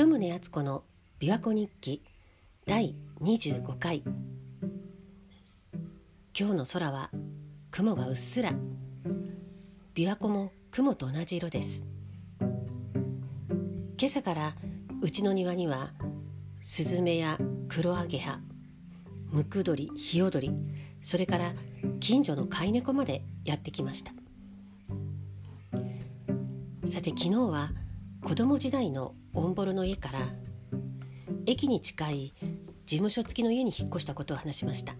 鳩宗敦子の琵琶湖日記第25回。今日の空は雲がうっすら。琵琶湖も雲と同じ色です。今朝からうちの庭にはスズメやクロアゲハムクドリヒヨドリそれから近所の飼い猫までやってきました。さて昨日は子供時代のオンボロの家から駅に近い事務所付きの家に引っ越したことを話しました。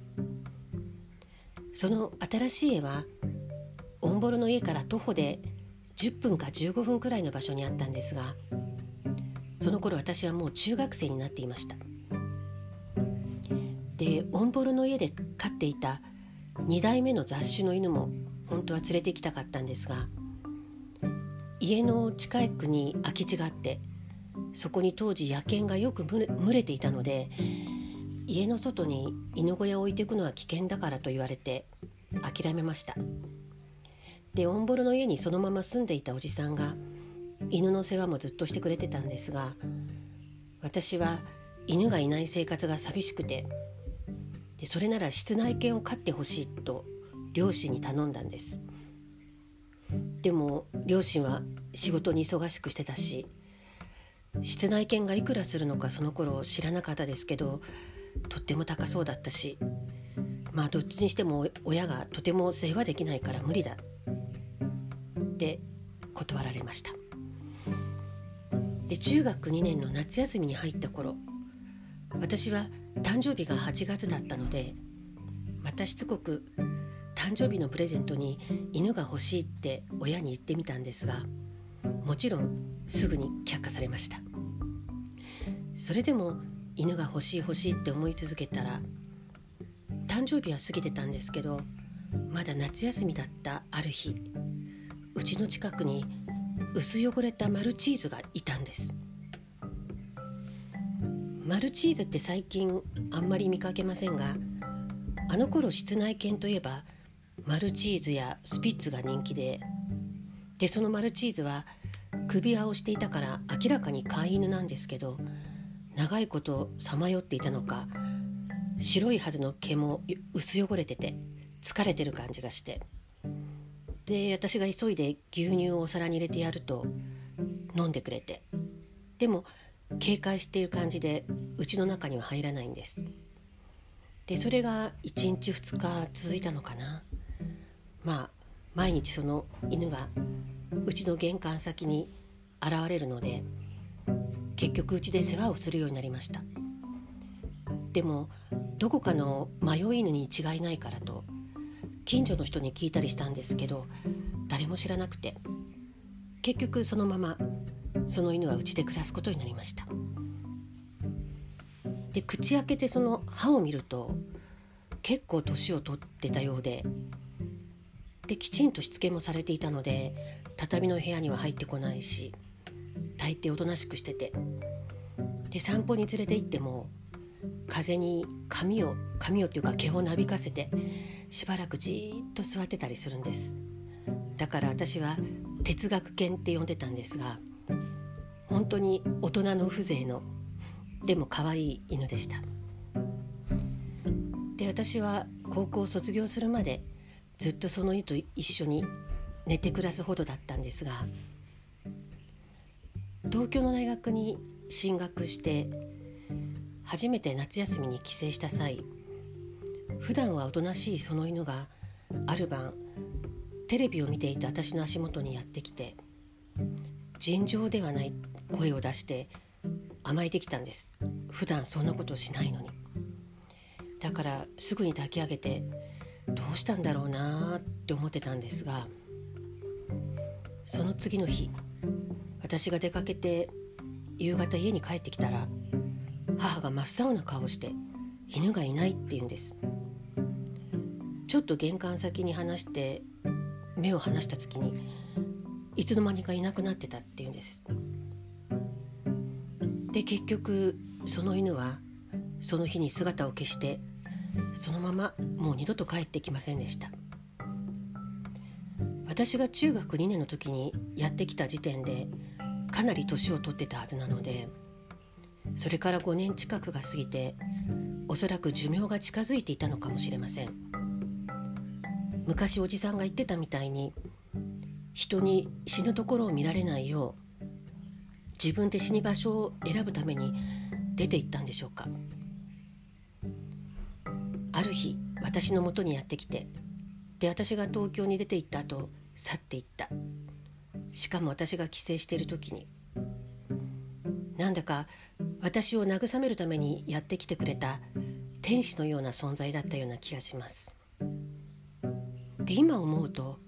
その新しい家はオンボロの家から徒歩で10分か15分くらいの場所にあったんですがその頃私はもう中学生になっていました。でオンボロの家で飼っていた2代目の雑種の犬も本当は連れてきたかったんですが家の近くに空き地があってそこに当時野犬がよく群れていたので家の外に犬小屋を置いていくのは危険だからと言われて諦めました。でオンボロの家にそのまま住んでいたおじさんが犬の世話もずっとしてくれてたんですが私は犬がいない生活が寂しくてでそれなら室内犬を飼ってほしいと両親に頼んだんです。でも両親は仕事に忙しくしてたし室内犬がいくらするのかその頃知らなかったですけどとっても高そうだったしまあどっちにしても親がとても世話できないから無理だって断られました。で中学2年の夏休みに入った頃私は誕生日が8月だったのでまたしつこく誕生日のプレゼントに犬が欲しいって親に言ってみたんですがもちろんすぐに却下されました。それでも犬が欲しい欲しいって思い続けたら誕生日は過ぎてたんですけどまだ夏休みだったある日うちの近くに薄汚れたマルチーズがいたんです。マルチーズって最近あんまり見かけませんがあの頃室内犬といえばマルチーズやスピッツが人気ででそのマルチーズは首輪をしていたから明らかに飼い犬なんですけど長いことさまよっていたのか白いはずの毛も薄汚れてて疲れてる感じがして。で私が急いで牛乳をお皿に入れてやると飲んでくれて。でも警戒している感じでうちの中には入らないんです。でそれが1日2日続いたのかな。まあ毎日その犬がうちの玄関先に現れるので結局うちで世話をするようになりました。でもどこかの迷い犬に違いないからと近所の人に聞いたりしたんですけど誰も知らなくて結局そのままその犬はうちで暮らすことになりました。で口開けてその歯を見ると結構年を取ってたようでできちんとしつけもされていたので畳の部屋には入ってこないし大抵おとなしくしてて。で散歩に連れて行っても風に髪を髪をっていうか毛をなびかせてしばらくじっと座ってたりするんです。だから私は哲学犬って呼んでたんですが本当に大人の風情のでも可愛い犬でした。で私は高校を卒業するまでずっとその犬と一緒に寝て暮らすほどだったんですが東京の大学に進学して初めて夏休みに帰省した際普段はおとなしいその犬がある晩テレビを見ていた私の足元にやってきて尋常ではない声を出して甘えてきたんです。普段そんなことしないのに。だからすぐに抱き上げてどうしたんだろうなって思ってたんですがその次の日私が出かけて夕方家に帰ってきたら母が真っ青な顔して犬がいないって言うんです。ちょっと玄関先に話して目を離した月にいつの間にかいなくなってたって言うんです。で結局その犬はその日に姿を消してそのままもう二度と帰ってきませんでした。私が中学2年の時にやってきた時点でかなり年を取ってたはずなのでそれから5年近くが過ぎておそらく寿命が近づいていたのかもしれません。昔おじさんが言ってたみたいに人に死ぬところを見られないよう自分で死に場所を選ぶために出て行ったんでしょうか。る日私のもとにやってきてで私が東京に出て行った後去っていった。しかも私が帰省している時になんだか私を慰めるためにやってきてくれた天使のような存在だったような気がします。で今思うと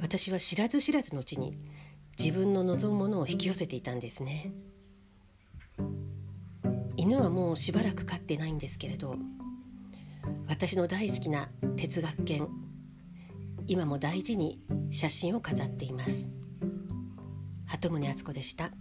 私は知らず知らずのうちに自分の望むものを引き寄せていたんですね。犬はもうしばらく飼ってないんですけれど私の大好きな哲学犬今も大事に写真を飾っています鳩宗敦子でした。